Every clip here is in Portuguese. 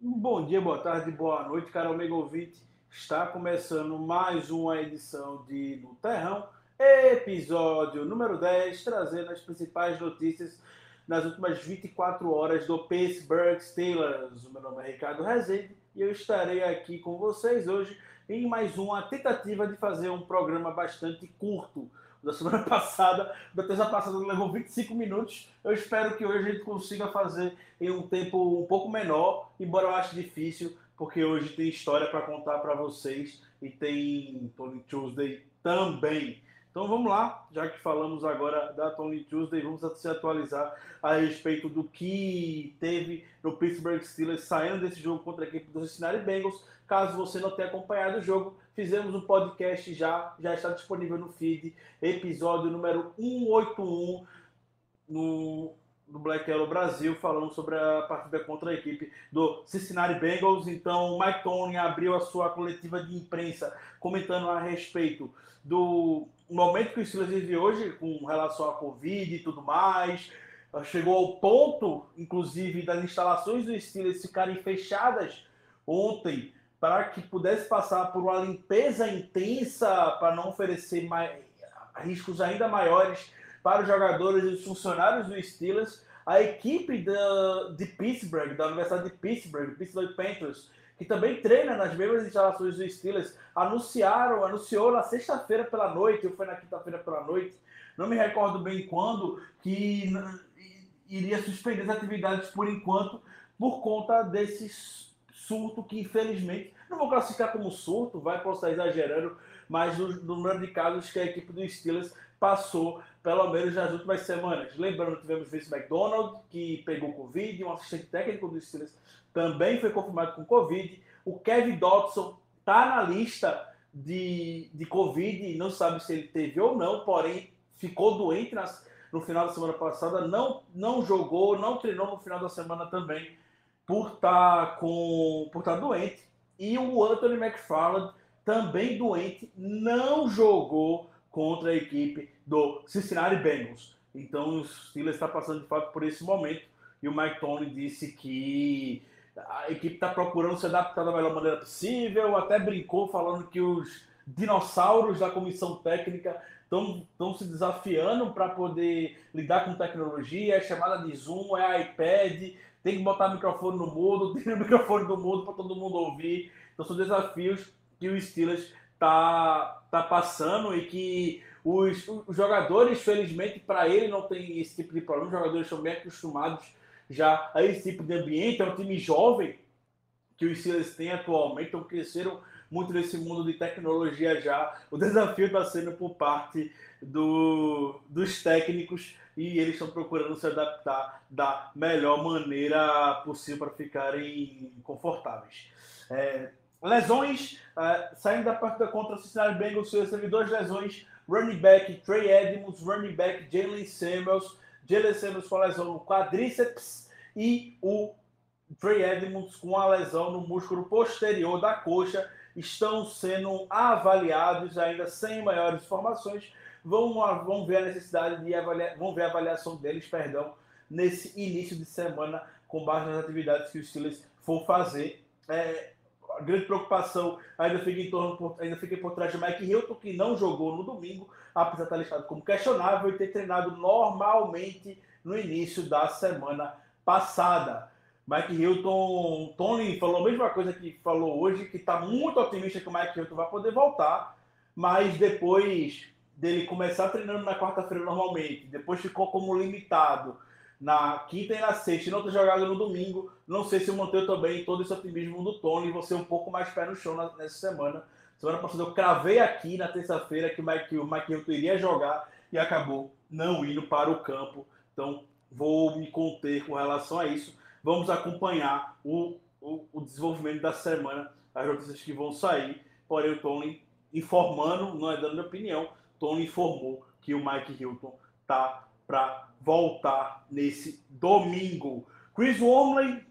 Bom dia, boa tarde, boa noite, caro amigo ouvinte. Está começando mais uma edição de No Terrão, episódio número 10, trazendo as principais notícias nas últimas 24 horas do Pittsburgh Steelers. O meu nome é Ricardo Rezende e eu estarei aqui com vocês hoje em mais uma tentativa de fazer um programa bastante curto. Da semana passada, da terça passada levou 25 minutos. Eu espero que hoje a gente consiga fazer em um tempo um pouco menor, embora eu ache difícil, porque hoje tem história para contar para vocês e tem Tony Tuesday também. Então vamos lá, já que falamos agora da Tony Tuesday, vamos se atualizar a respeito do que teve no Pittsburgh Steelers saindo desse jogo contra a equipe do Cincinnati Bengals. Caso você não tenha acompanhado o jogo, fizemos um podcast já, já está disponível no feed, episódio número 181 no, no Black Yellow Brasil, falando sobre a partida contra a equipe do Cincinnati Bengals. Então, Mike Tony abriu a sua coletiva de imprensa comentando a respeito do momento que o Steelers vive hoje com relação à Covid e tudo mais. Chegou ao ponto, inclusive, das instalações do Steelers ficarem fechadas ontem para que pudesse passar por uma limpeza intensa para não oferecer mais, riscos ainda maiores para os jogadores e os funcionários do Steelers. A equipe de Pittsburgh, da Universidade de Pittsburgh, Pittsburgh Panthers, que também treina nas mesmas instalações do Steelers, anunciaram, anunciou na sexta-feira pela noite, ou foi na quinta-feira pela noite, não me recordo bem quando, que iria suspender as atividades por enquanto, por conta desses surto que, infelizmente, não vou classificar como surto, vai posso exagerando, mas no número de casos que a equipe do Steelers passou, pelo menos nas últimas semanas. Lembrando, tivemos Vince McDonald, que pegou Covid, um assistente técnico do Steelers também foi confirmado com Covid. O Kevin Dodson está na lista de, de Covid, não sabe se ele teve ou não, porém ficou doente nas, no final da semana passada, não, não jogou, não treinou no final da semana também por estar tá com por estar tá doente e o Anthony McFarland também doente não jogou contra a equipe do Cincinnati Bengals. Então o Steelers está passando de fato por esse momento e o Mike Tony disse que a equipe está procurando se adaptar da melhor maneira possível, até brincou falando que os dinossauros da comissão técnica estão se desafiando para poder lidar com tecnologia, é chamada de Zoom, é iPad, tem que botar o microfone no mudo, tem o microfone no mudo para todo mundo ouvir. Então são desafios que o Steelers tá, tá passando e que os, os jogadores, felizmente, para ele não tem esse tipo de problema. Os jogadores são bem acostumados já a esse tipo de ambiente. É um time jovem que os Steelers têm atualmente, então cresceram muito nesse mundo de tecnologia já. O desafio está sendo por parte do, dos técnicos e eles estão procurando se adaptar da melhor maneira possível para ficarem confortáveis. É, lesões, é, saindo da partida contra o Cincinnati Bengals, teve duas lesões, running back Trey Edmonds, running back Jalen Samuels, Jalen Samuels com a lesão no quadríceps e o Trey Edmonds com a lesão no músculo posterior da coxa estão sendo avaliados ainda sem maiores informações vão, vão ver a necessidade de avaliar, vão ver a avaliação deles, perdão, nesse início de semana, com base nas atividades que os Steelers for fazer. É, a grande preocupação ainda fica em torno, ainda fica por trás de Mike Hilton, que não jogou no domingo, apesar de estar listado como questionável e ter treinado normalmente no início da semana passada. Mike Hilton, Tony falou a mesma coisa que falou hoje, que está muito otimista que o Mike Hilton vai poder voltar, mas depois dele começar treinando na quarta-feira normalmente, depois ficou como limitado na quinta e na sexta e não ter jogado no domingo, não sei se manteve também todo esse otimismo do Tony você um pouco mais pé no chão nessa semana. Semana passada eu cravei aqui na terça-feira que o Mike, o Mike Hilton iria jogar e acabou não indo para o campo. Então vou me conter com relação a isso. Vamos acompanhar o, o, o desenvolvimento da semana, as notícias que vão sair. Porém, o Tony informando, não é dando minha opinião, Tony informou que o Mike Hilton tá para voltar nesse domingo. Chris Wormley,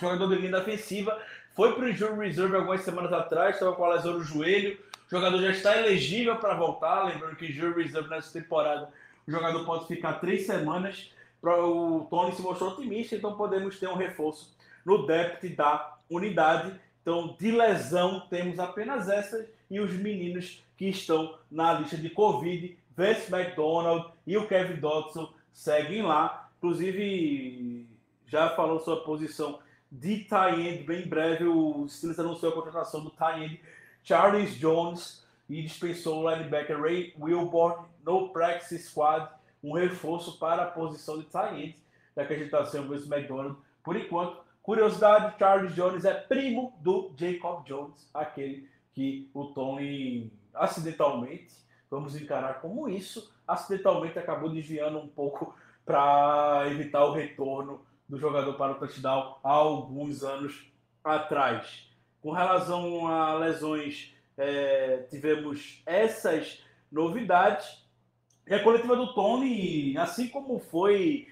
jogador de linha defensiva, foi para o Injury Reserve algumas semanas atrás, estava com a lesão no joelho. O jogador já está elegível para voltar. Lembrando que Injury Reserve nessa temporada, o jogador pode ficar três semanas. o Tony se mostrou otimista, então podemos ter um reforço no depth da unidade. Então, de lesão, temos apenas essas e os meninos que estão na lista de Covid, Vince McDonald e o Kevin Dodson seguem lá. Inclusive, já falou sua posição de tie-end bem breve. O Steelers anunciou a contratação do tie-end Charles Jones e dispensou o linebacker Ray Wilborn no practice squad, um reforço para a posição de tie-end, já que a gente está o McDonald por enquanto. Curiosidade, Charles Jones é primo do Jacob Jones, aquele que o Tony acidentalmente, vamos encarar como isso, acidentalmente acabou desviando um pouco para evitar o retorno do jogador para o touchdown há alguns anos atrás. Com relação a lesões, é, tivemos essas novidades. E a coletiva do Tony, assim como foi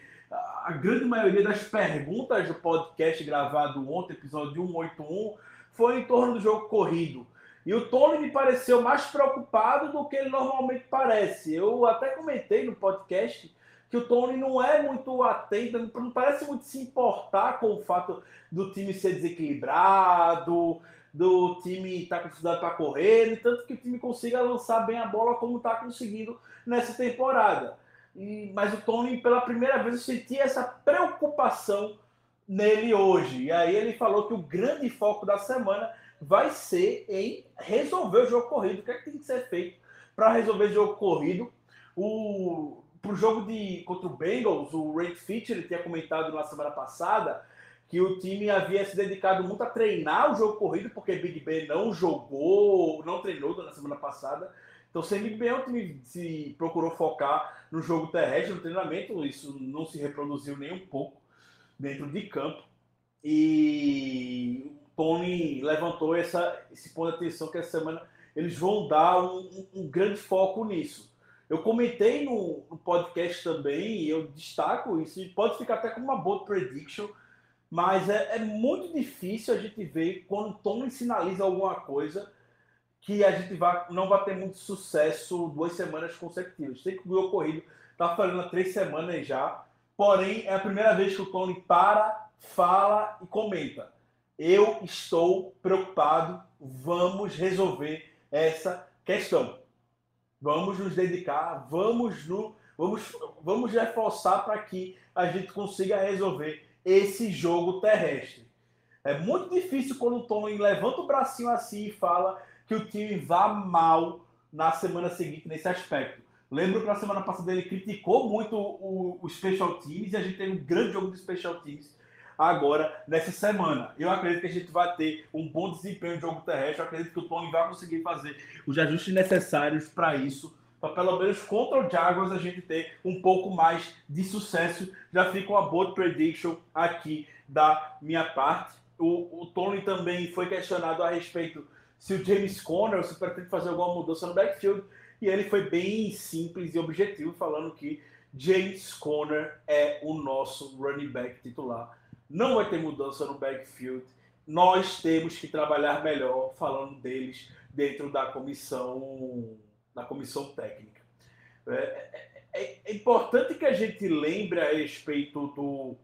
a grande maioria das perguntas do podcast gravado ontem, episódio 181, foi em torno do jogo corrido. E o Tony me pareceu mais preocupado do que ele normalmente parece. Eu até comentei no podcast que o Tony não é muito atento, não parece muito se importar com o fato do time ser desequilibrado, do time estar tá com dificuldade para correr, e tanto que o time consiga lançar bem a bola como está conseguindo nessa temporada. E, mas o Tony, pela primeira vez, eu senti essa preocupação nele hoje. E aí ele falou que o grande foco da semana vai ser em resolver o jogo corrido. O que, é que tem que ser feito para resolver o jogo corrido? O para o jogo de contra o Bengals, o Ray Fitch ele tinha comentado na semana passada que o time havia se dedicado muito a treinar o jogo corrido, porque Big Ben não jogou, não treinou na semana passada. Então, sem Big Ben, o time se procurou focar no jogo terrestre, no treinamento. Isso não se reproduziu nem um pouco dentro de campo. E Tony levantou essa, esse ponto de atenção que essa semana eles vão dar um, um grande foco nisso. Eu comentei no, no, podcast também, e eu destaco isso, e pode ficar até como uma boa prediction, mas é, é, muito difícil a gente ver quando o Tony sinaliza alguma coisa que a gente vai, não vai ter muito sucesso duas semanas consecutivas. Tem que o ocorrido está falando há três semanas já, porém é a primeira vez que o Tony para, fala e comenta. Eu estou preocupado, vamos resolver essa questão. Vamos nos dedicar, vamos, no, vamos, vamos reforçar para que a gente consiga resolver esse jogo terrestre. É muito difícil quando o Tony levanta o bracinho assim e fala que o time vá mal na semana seguinte nesse aspecto. Lembro que na semana passada ele criticou muito o, o Special Teams e a gente teve um grande jogo de Special Teams agora nessa semana. Eu acredito que a gente vai ter um bom desempenho no jogo terrestre. Eu acredito que o Tony vai conseguir fazer os ajustes necessários para isso. Para pelo menos contra o Jaguars a gente ter um pouco mais de sucesso. Já fica uma boa prediction aqui da minha parte. O, o Tony também foi questionado a respeito se o James Conner se pretende fazer alguma mudança no backfield. E ele foi bem simples e objetivo, falando que James Conner é o nosso running back titular não vai ter mudança no backfield. Nós temos que trabalhar melhor falando deles dentro da comissão, da comissão técnica. É, é, é, importante que a gente lembre a respeito do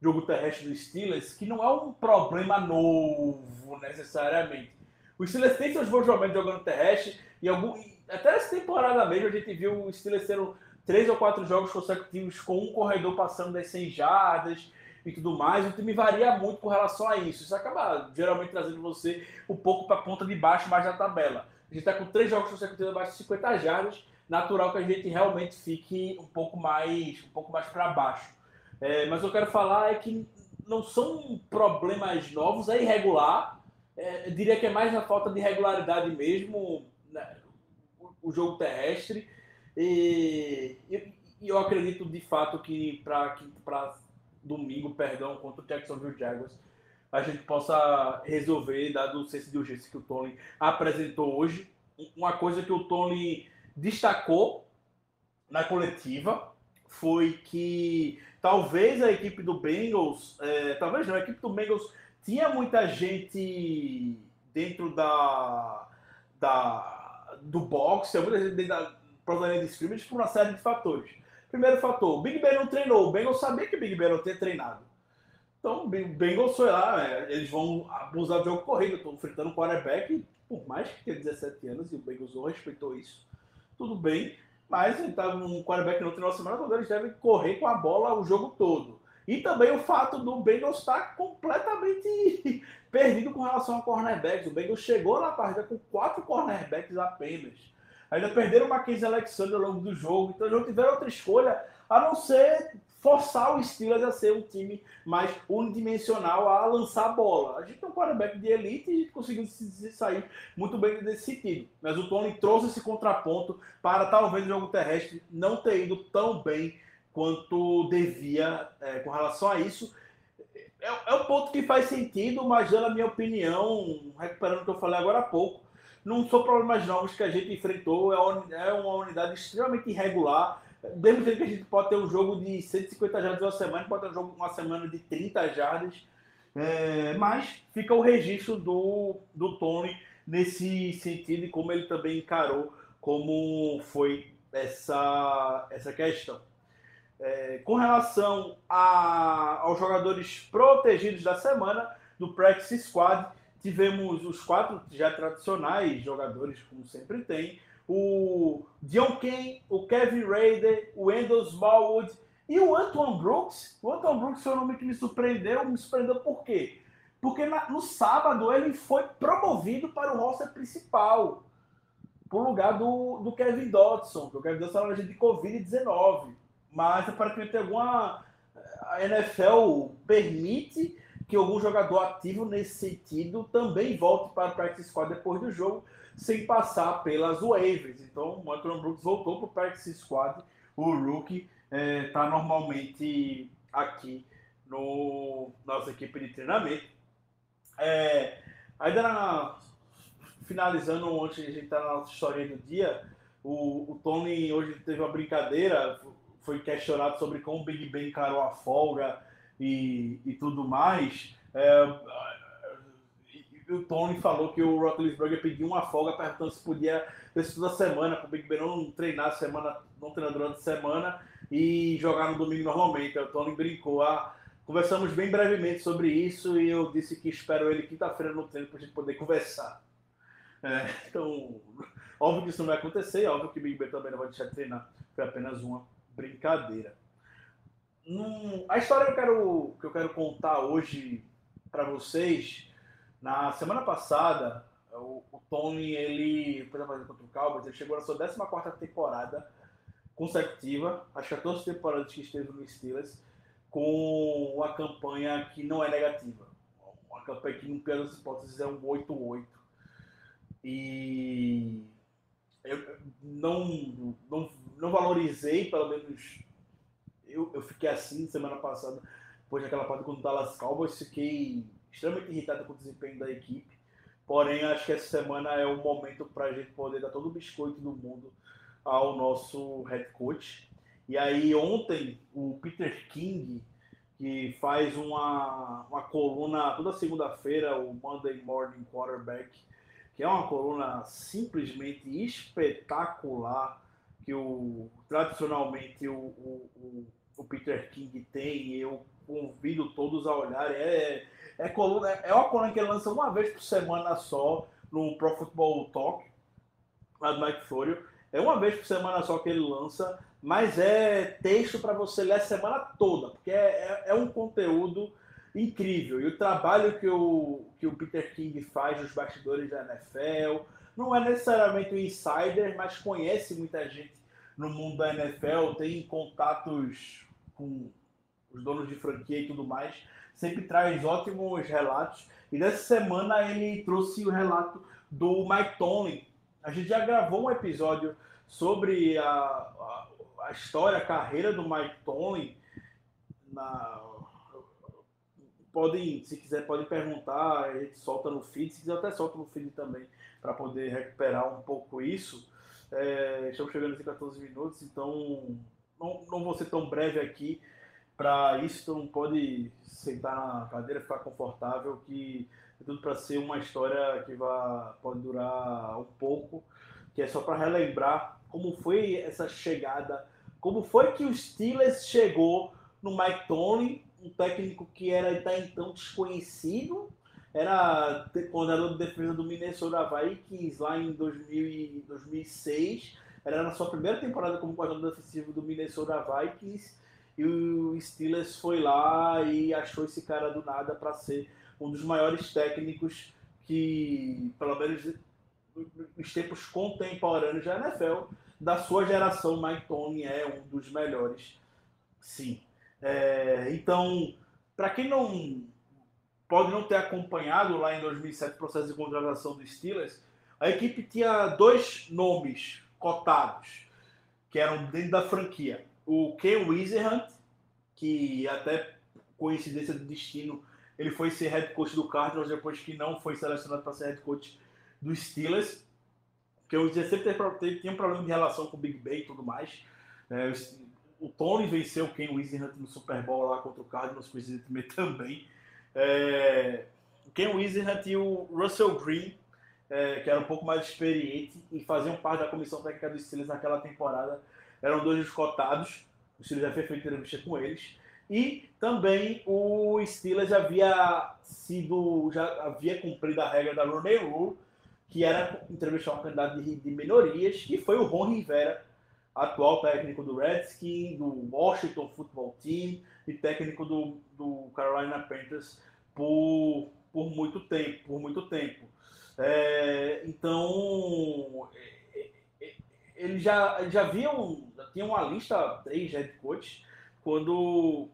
jogo terrestre do Steelers que não é um problema novo necessariamente. O Steelers tem seus bons momentos jogando terrestre e algum, até essa temporada mesmo a gente viu o Steelers tendo três ou quatro jogos consecutivos com um corredor passando das 100 jardas e tudo mais, o time varia muito com relação a isso. Isso acaba geralmente trazendo você um pouco para a ponta de baixo mais da tabela. A gente está com três jogos consecutivos abaixo de 50 jardas, natural que a gente realmente fique um pouco mais, um pouco mais para baixo. É, mas eu quero falar é que não são problemas novos, é irregular. É, diria que é mais na falta de regularidade mesmo, né, o, o, jogo terrestre. E, e, e, eu acredito de fato que para domingo, perdão, contra o Jacksonville Jaguars, a gente possa resolver, dado o senso de urgência que o Tony apresentou hoje. Uma coisa que o Tony destacou na coletiva foi que talvez a equipe do Bengals, é, talvez não, a equipe do Bengals tinha muita gente dentro da, da do boxe, muita gente dentro da, provavelmente de scrimmage por uma série de fatores. Primeiro fator, o Big Ben não treinou. O Bengals sabia que o Big Ben não tinha treinado. Então, o Bengals foi lá, é, eles vão abusar do jogo corrido. Estão enfrentando um quarterback, por mais que tenha 17 anos, e o Bengals não respeitou isso. Tudo bem, mas ele tá um quarterback não treinou a semana toda, eles devem correr com a bola o jogo todo. E também o fato do Bengals estar completamente perdido com relação a cornerbacks. O Bengals chegou na partida com quatro cornerbacks apenas. Ainda perderam o Mackenzie Alexander ao longo do jogo, então não tiveram outra escolha a não ser forçar o Steelers a ser um time mais unidimensional a lançar a bola. A gente tem um quarterback de elite e conseguiu se sair muito bem nesse sentido. Mas o Tony trouxe esse contraponto para talvez o jogo terrestre não ter ido tão bem quanto devia é, com relação a isso. É, é um ponto que faz sentido, mas na minha opinião, recuperando o que eu falei agora há pouco, não são problemas novos que a gente enfrentou, é uma unidade extremamente irregular, mesmo que a gente pode ter um jogo de 150 jardas uma semana, pode ter um jogo uma semana de 30 jardas, é, mas fica o registro do, do Tony nesse sentido e como ele também encarou como foi essa, essa questão. É, com relação a, aos jogadores protegidos da semana do Practice Squad, tivemos os quatro já tradicionais jogadores, como sempre tem, o John Kane, o Kevin Raider, o Wendell Smallwood e o Antoine Brooks. O Antoine Brooks foi um nome que me surpreendeu. Me surpreendeu por quê? Porque na, no sábado ele foi promovido para o roster principal, por lugar do, do Kevin Dodson, que o Kevin Dodson era de Covid-19. Mas aparentemente alguma. A NFL permite que algum jogador ativo nesse sentido também volte para o practice squad depois do jogo sem passar pelas waivers. Então, o Anthony Brooks voltou para o practice squad. O rookie está é, tá normalmente aqui no nossa equipe de treinamento. É, ainda na, finalizando, de a gente estar tá na nossa história do dia, o, o, Tony hoje teve uma brincadeira, foi questionado sobre como o Big Ben encarou a folga e, e tudo mais. É, o Tony falou que o Roethlisberger pediu uma folga perguntando se podia ter toda semana, para o Big Ben não treinar semana, não treinar durante a semana e jogar no domingo normalmente. O Tony brincou. Ah, conversamos bem brevemente sobre isso e eu disse que espero ele quinta-feira no treino para a gente poder conversar. É, então, óbvio que isso não vai acontecer, óbvio que o Big Ben também não vai deixar de treinar. Foi apenas uma brincadeira. Hum, a história que eu quero, que eu quero contar hoje para vocês na semana passada, o, o Tony, ele, por exemplo, contra o Cowboys, ele chegou na sua 14 temporada consecutiva, as 14 temporadas que esteve no Steelers, com uma campanha que não é negativa. Uma campanha que, no pior hipóteses, é um 8-8. E eu não, não, não valorizei, pelo menos eu, eu fiquei assim semana passada, depois daquela parte contra o Dallas Cowboys, fiquei extremamente irritado com o desempenho da equipe. Porém, acho que essa semana é o momento para a gente poder dar todo o biscoito do mundo ao nosso head coach. E aí, ontem, o Peter King, que faz uma, uma coluna toda segunda-feira, o Monday Morning Quarterback, que é uma coluna simplesmente espetacular, que o, tradicionalmente o, o Peter King tem, eu convido todos a olharem. É, é, coluna, é uma coluna que ele lança uma vez por semana só no Pro Football Talk, lá do Mike Florio. É uma vez por semana só que ele lança, mas é texto para você ler a semana toda, porque é, é, é, um conteúdo incrível. E o trabalho que o, que o Peter King faz nos bastidores da NFL não é necessariamente um insider, mas conhece muita gente no mundo da NFL, tem contatos com os donos de franquia e tudo mais, sempre traz ótimos relatos. E nessa semana ele trouxe o relato do Mike Tomlin. A gente já gravou um episódio sobre a, a, a história, a carreira do Mike Tomlin. Na, podem, se quiser, podem perguntar, a gente solta no feed, se quiser até solta no feed também, para poder recuperar um pouco isso. É, estamos chegando em 14 minutos, então não, não vou ser tão breve aqui, para isso, tu não pode sentar na cadeira, ficar confortável, que é tudo para ser uma história que vai, pode durar um pouco, que é só para relembrar como foi essa chegada Como foi que o Steelers chegou no Mike Tony, um técnico que era até então desconhecido, era coordenador de defesa do Minnesota Vikings lá em 2000, 2006, era na sua primeira temporada como coordenador defensivo do Minnesota Vikings, e o Steelers foi lá e achou esse cara do nada para ser um dos maiores técnicos que, pelo menos nos tempos contemporâneos da NFL, da sua geração, Mike Tony é um dos melhores, sim. É, então, para quem não pode não ter acompanhado lá em 2007 o processo de contratação do Steelers, a equipe tinha dois nomes cotados que eram dentro da franquia. O Ken Wizerhunt, que até coincidência do destino, ele foi ser head coach do Cardinals depois que não foi selecionado para ser head coach do Steelers. Que o Wizerhunt sempre tinha um problema de relação com o Big Ben e tudo mais. É, o Tony venceu o Ken Wizerhunt no Super Bowl lá contra o Cardinals, coincidentemente também. É, o Ken Wizerhunt e o Russell Green, é, que era um pouco mais experiente e faziam parte da comissão técnica dos Steelers naquela temporada, eram dois escotados. O Steelers já fez feito entrevista com eles. E também o Steelers havia sido, já havia cumprido a regra da Roney Rule, que era entrevistar um candidato de, de minorias, que foi o Ron Rivera, atual técnico do Redskins, do Washington Football Team e técnico do, do Carolina Panthers por, por muito tempo, por muito tempo. É, então é, é, eles já, já viam, já tinham uma lista três head coaches quando,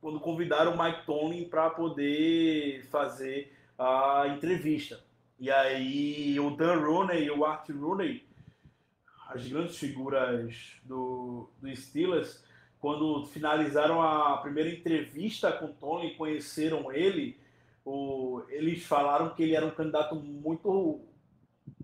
quando convidaram o Mike Tony para poder fazer a entrevista. E aí o Dan Rooney e o Art Rooney as grandes figuras do, do Steelers, quando finalizaram a primeira entrevista com o Tony, conheceram ele, o, eles falaram que ele era um candidato muito,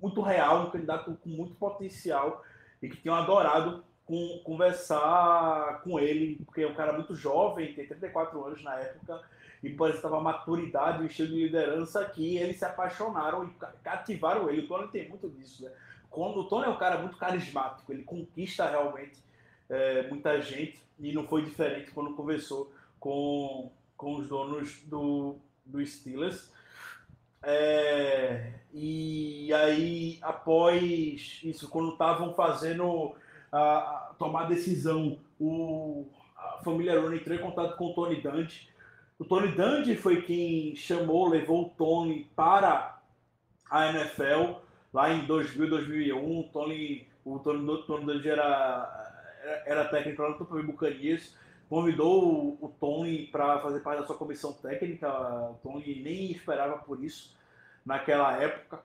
muito real, um candidato com muito potencial e que tinham adorado com, conversar com ele, porque é um cara muito jovem, tem 34 anos na época, e parece que estava maturidade, um estilo de liderança que eles se apaixonaram e cativaram ele. O Tony tem muito disso, né? quando o Tony é um cara muito carismático, ele conquista realmente é, muita gente e não foi diferente quando conversou com, com os donos do, do Steelers. É, e aí, após isso, quando estavam fazendo a, a, tomar decisão, o, a família Rooney entrou em contato com o Tony Dante. O Tony Dante foi quem chamou, levou o Tony para a NFL lá em 2000, 2001, o Tony, o Tony, Tony Dungy era, era, era técnico lá no Tampa Bay Buccaneers, convidou o, Tony para fazer parte da sua comissão técnica, o Tony nem esperava por isso naquela época,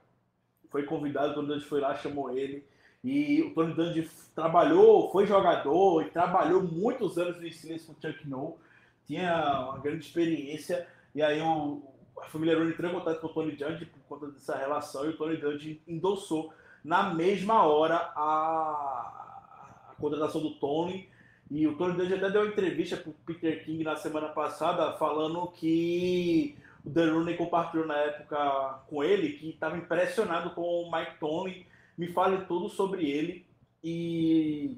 foi convidado, o Tony Dungy foi lá, chamou ele, e o Tony Dungy trabalhou, foi jogador e trabalhou muitos anos no Steelers com o Chuck Noll, tinha uma grande experiência, e aí o, a família Rooney entrou em contato com o Tony Dungy por conta dessa relação e o Tony Dungy endossou na mesma hora a, a contratação do Tony. E o Tony Dungy até deu uma entrevista para o Peter King na semana passada falando que o Dan Rooney compartilhou na época com ele que estava impressionado com o Mike Tony. Me fale tudo sobre ele. E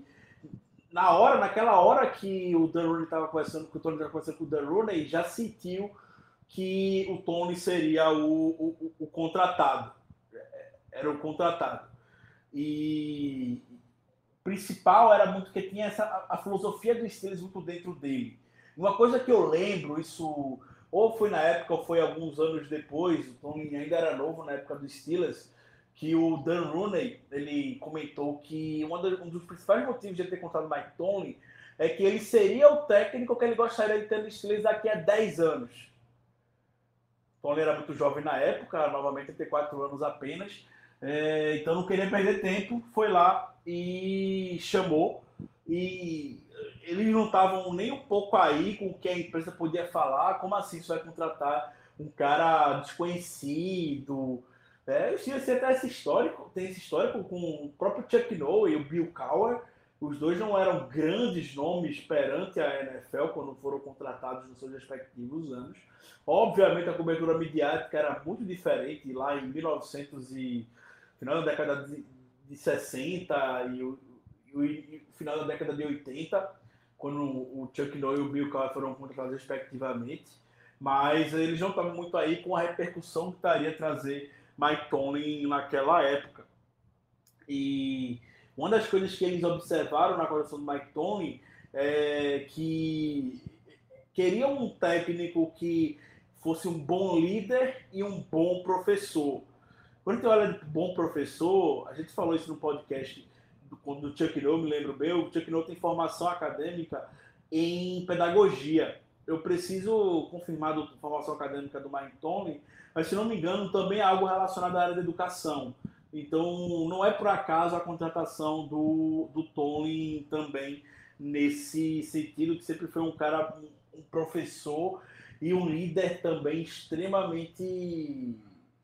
na hora, naquela hora que o Dan Rooney estava conversando, que o Tony estava conversando com o Dan Rooney, já sentiu que o Tony seria o, o, o contratado. Era o contratado. E principal era muito que tinha essa, a, a filosofia do Steelers muito dentro dele. Uma coisa que eu lembro, isso ou foi na época ou foi alguns anos depois, o Tony ainda era novo na época do Steelers, que o Dan Rooney, ele comentou que um dos principais motivos de ele ter contratado o Mike Tony é que ele seria o técnico que ele gostaria de ter no Steelers daqui a 10 anos. Ele era muito jovem na época, novamente 34 anos apenas. É, então não queria perder tempo, foi lá e chamou. E eles não estavam nem um pouco aí com o que a empresa podia falar. Como assim você vai contratar um cara desconhecido? É, eu tinha até esse histórico, tem esse histórico com o próprio Chuck Noll e o Bill Cowher. Os dois não eram grandes nomes perante a NFL quando foram contratados nos seus respectivos anos. Obviamente a cobertura midiática era muito diferente lá em 1900 e final da década de, de 60 e, o final da década de 80, quando o Chuck Norris e o Bill Cowher foram contratados respectivamente, mas eles não estavam muito aí com a repercussão que estaria trazer Mike Tomlin naquela época. E uma das coisas que eles observaram na coleção do Mike Tomlin é que queriam um técnico que fosse um bom líder e um bom professor. Quando a gente olha de bom professor, a gente falou isso no podcast do, do Chuck No, me lembro bem, o Chuck No tem formação acadêmica em pedagogia. Eu preciso confirmar a formação acadêmica do Mike Tomlin, mas se não me engano, também é algo relacionado à área da educação. Então, não é por acaso a contratação do, do Tony também nesse sentido, que sempre foi um cara, um professor e um líder também extremamente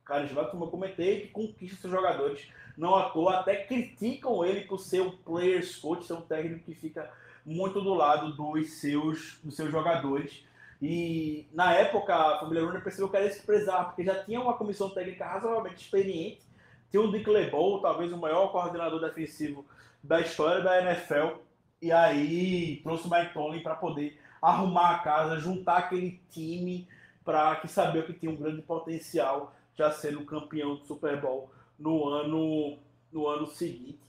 carismático, como eu comentei, que conquista seus jogadores. Não à toa, até criticam ele por ser um players coach, ser um técnico que fica muito do lado dos seus, dos seus jogadores. E na época, a família Rooney percebeu que era se prezar, porque já tinha uma comissão técnica razoavelmente experiente tem o Dick LeBeau, talvez o maior coordenador defensivo da história da NFL. E aí trouxe o Mike Tomlin para poder arrumar a casa, juntar aquele time para que sabia que tinha um grande potencial já sendo campeão do Super Bowl no ano no ano seguinte.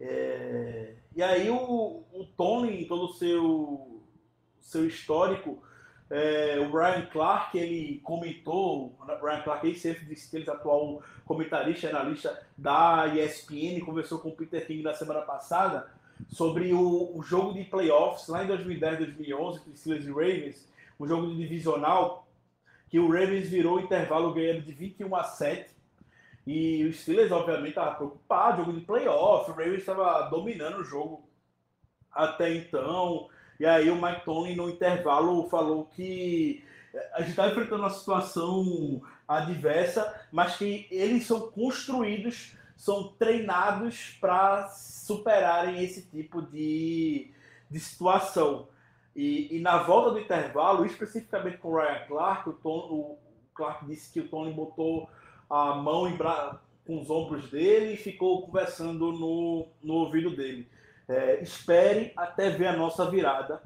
É... E aí o, o Tony, todo o seu seu histórico, é, o Brian Clark, ele comentou, o Brian Clark, ele sempre disse que ele é atual comentarista, analista da ESPN, conversou com o Peter King na semana passada sobre o, o jogo de playoffs lá em 2010, 2011, entre Steelers e Ravens, um jogo divisional, que o Ravens virou o intervalo ganhando de 21 a 7. E o Steelers, obviamente, estava preocupado, jogo de playoff, o Ravens estava dominando o jogo até então. E aí o Mike Tony, no intervalo, falou que a gente está enfrentando uma situação adversa, mas que eles são construídos, são treinados para superarem esse tipo de, de situação. E, e, na volta do intervalo, especificamente com o Ryan Clark, o, Tom, o Clark disse que o Tony botou a mão em bra... com os ombros dele e ficou conversando no, no ouvido dele. É, espere até ver a nossa virada,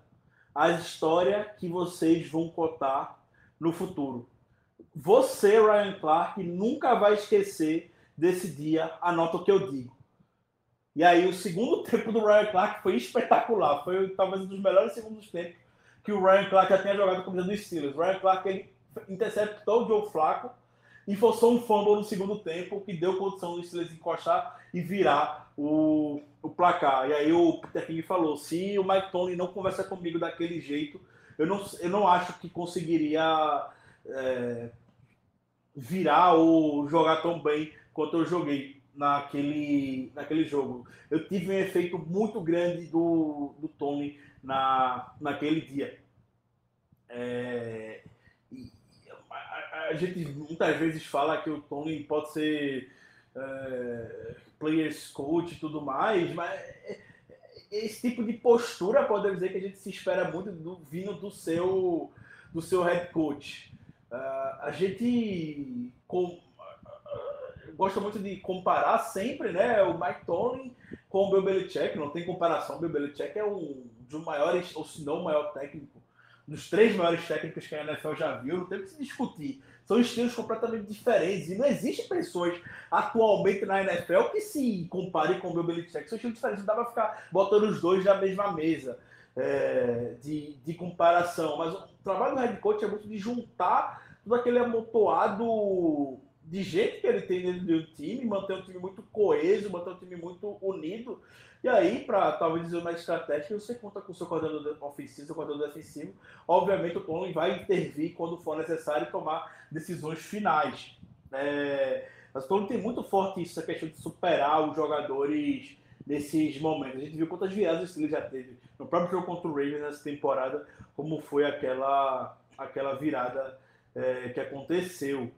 a história que vocês vão contar no futuro. Você, Ryan Clark, nunca vai esquecer desse dia, anota o que eu digo. E aí, o segundo tempo do Ryan Clark foi espetacular. Foi talvez um dos melhores segundos tempos que o Ryan Clark já tenha jogado com a dos Steelers. O Ryan Clark ele interceptou o Joe Flaco e forçou um fumble no segundo tempo que deu condição do Steelers encostar e virar o, o placar. E aí o Peter King falou, se o Mike Tony não conversa comigo daquele jeito, eu não, eu não acho que conseguiria é, virar ou jogar tão bem quanto eu joguei naquele, naquele jogo. Eu tive um efeito muito grande do, do Tony na, naquele dia. É, a gente muitas vezes fala que o Tony pode ser é, players coach e tudo mais, mas esse tipo de postura pode dizer que a gente se espera muito do, vindo do seu, do seu head coach. Uh, a gente com, gosta muito de comparar sempre né, o Mike Tony com o Bill Belichick, não tem comparação. O Bill Belichick é um dos maiores, ou se não o maior técnico, dos três maiores técnicos que a NFL já viu, não tem que se discutir são estilos completamente diferentes. E não existe pessoas atualmente na NFL que se comparem com o Bill Belichick. São estilos diferentes. Não dá para ficar botando os dois na mesma mesa é, de, de comparação. Mas o trabalho do head coach é muito de juntar todo aquele amontoado de gente que ele tem dentro do time, manter um time muito coeso, manter um time muito unido e aí, para talvez dizer mais estratégico, você conta com o seu coordenador ofensivo, seu coordenador defensivo. Obviamente, o Tony vai intervir quando for necessário tomar decisões finais. É, mas o Tony tem muito forte isso, essa questão de superar os jogadores nesses momentos. A gente viu quantas viradas ele já teve no próprio jogo contra o Ravens nessa temporada, como foi aquela, aquela virada é, que aconteceu.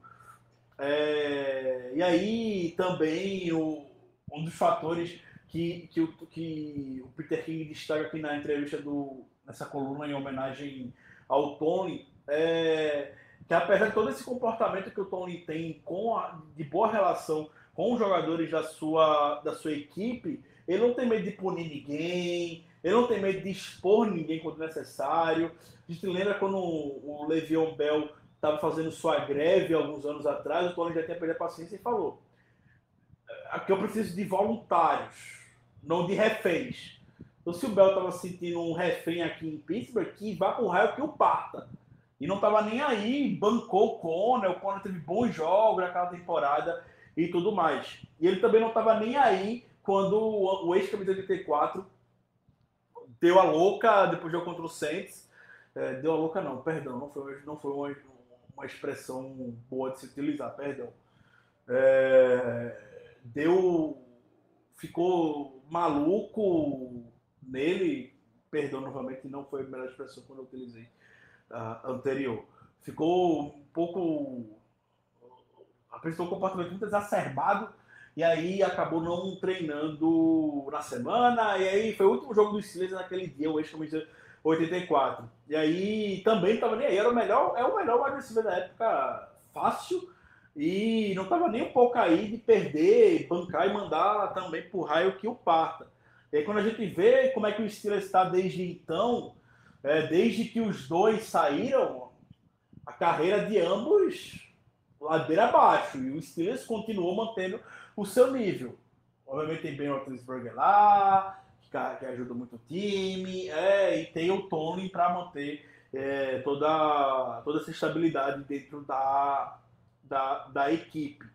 É, e aí também o, um dos fatores que, que, que o Peter King destaca aqui na entrevista do, nessa coluna em homenagem ao Tony, é, que apesar de todo esse comportamento que o Tony tem com a, de boa relação com os jogadores da sua, da sua equipe, Ele não tem medo de punir ninguém, ele não tem medo de expor ninguém quando necessário. A gente lembra quando o Le'Veon Bell estava fazendo sua greve alguns anos atrás, o Tony já tinha perdido a paciência e falou: aqui eu preciso de voluntários, não de reféns. Então, se o Bell estava sentindo um refém aqui em Pittsburgh, que vá com o raio que o parta. E não estava nem aí, bancou o Conner, o Conner teve bons jogos naquela temporada e tudo mais. E ele também não estava nem aí quando o, ex-camisa 84 deu a louca depois do jogo contra o Saints. É, deu a louca não, perdão, não foi, não foi uma, uma expressão boa de se utilizar, perdão. É, deu. ficou maluco nele, perdão novamente, não foi a melhor expressão quando eu utilizei uh, anterior. Ficou um pouco. apresentou um comportamento muito exacerbado e aí acabou não treinando na semana, e aí foi o último jogo dos Steelers naquele dia, o ex-camisa 84. E aí também estava nem aí, era o melhor, é o melhor wide receiver da época, fácil, e não estava nem um pouco aí de perder, bancar e mandar também pro raio que o parta. E aí quando a gente vê como é que o Steelers está desde então, é, desde que os dois saíram, a carreira de ambos ladeira abaixo, e o Steelers continuou mantendo o seu nível. Obviamente tem Ben Roethlisberger lá, que, que ajuda muito o time, é, e tem o Tony para manter é, toda, toda essa estabilidade dentro da, da, da equipe.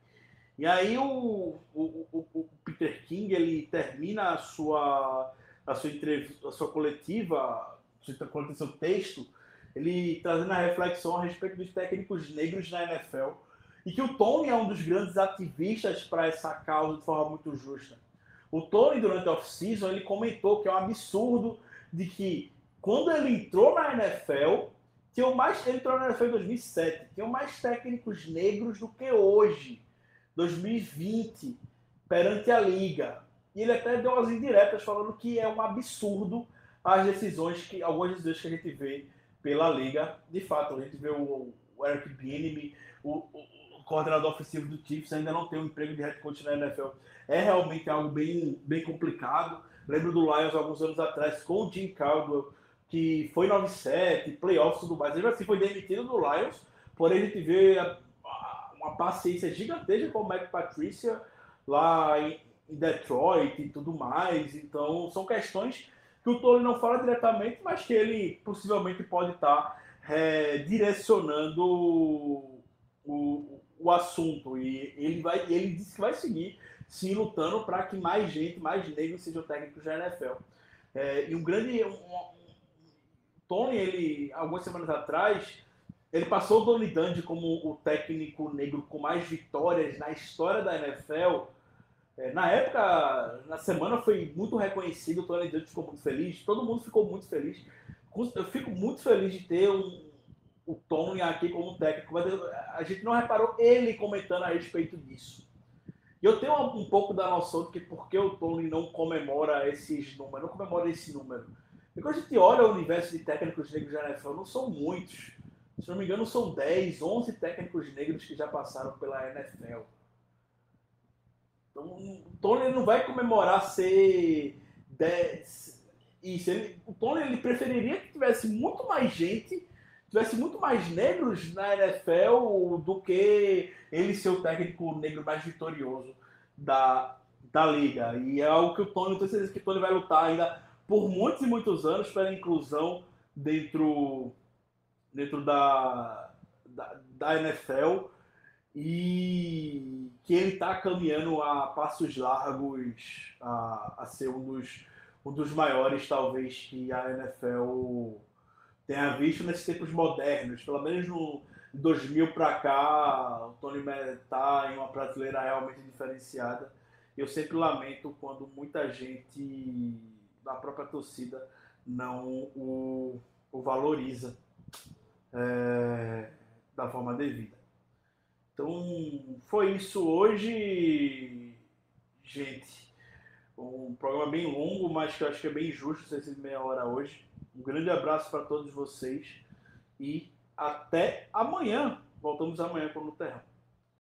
E aí o, o, o, Peter King ele termina a sua, a sua, entrevista, a sua coletiva, o seu texto, ele trazendo a reflexão a respeito dos técnicos negros na NFL e que o Tony é um dos grandes ativistas para essa causa de forma muito justa. O Tony, durante a off-season, ele comentou que é um absurdo de que quando ele entrou na NFL, tinham mais, ele entrou na NFL em 2007, tinham mais técnicos negros do que hoje, 2020, perante a liga. E ele até deu umas indiretas falando que é um absurdo as decisões que algumas decisões que a gente vê pela liga. De fato, a gente vê o, o Eric Bieniemy, o, o, coordenador ofensivo do Chiefs ainda não tem um emprego de head coach na NFL. É realmente algo bem, bem complicado. Lembro do Lions alguns anos atrás com o Jim Caldwell, que foi 9-7, playoffs e tudo mais. Ele assim foi demitido do Lions, porém a gente vê uma paciência gigantesca com o Mac Patricia lá em, Detroit e tudo mais. Então são questões que o Tony não fala diretamente, mas que ele possivelmente pode estar é, direcionando o, o assunto e ele vai ele disse que vai seguir sim lutando para que mais gente, mais negros sejam técnicos da NFL. É, e um grande um, Tony, ele algumas semanas atrás, ele passou o Donny Dundee como o técnico negro com mais vitórias na história da NFL. É, na época, na semana foi muito reconhecido, o Tony Dundee ficou muito feliz, todo mundo ficou muito feliz. Eu fico muito feliz de ter um, o Tony aqui como técnico, mas a gente não reparou ele comentando a respeito disso. E eu tenho um, pouco da noção de que por que o Tony não comemora esses números, não comemora esse número. E quando a gente olha o universo de técnicos negros da NFL, não são muitos. Se não me engano, são 10, 11 técnicos negros que já passaram pela NFL. Então, o Tony não vai comemorar ser 10. Isso, ele, o Tony ele preferiria que tivesse muito mais gente tivesse muito mais negros na NFL do que ele ser o técnico negro mais vitorioso da, da liga. E é algo que o Tony, tenho certeza que o Tony vai lutar ainda por muitos e muitos anos pela inclusão dentro, dentro da, da, da NFL e que ele está caminhando a passos largos a, a ser um dos, um dos maiores, talvez, que a NFL tenha visto nesses tempos modernos, pelo menos no 2000 para cá, o Tony está em uma prateleira realmente diferenciada. Eu sempre lamento quando muita gente da própria torcida não o, o valoriza é, da forma devida. Então, foi isso hoje, gente. Um programa bem longo, mas que eu acho que é bem justo ser meia hora hoje. Um grande abraço para todos vocês e até amanhã. Voltamos amanhã com o Terra.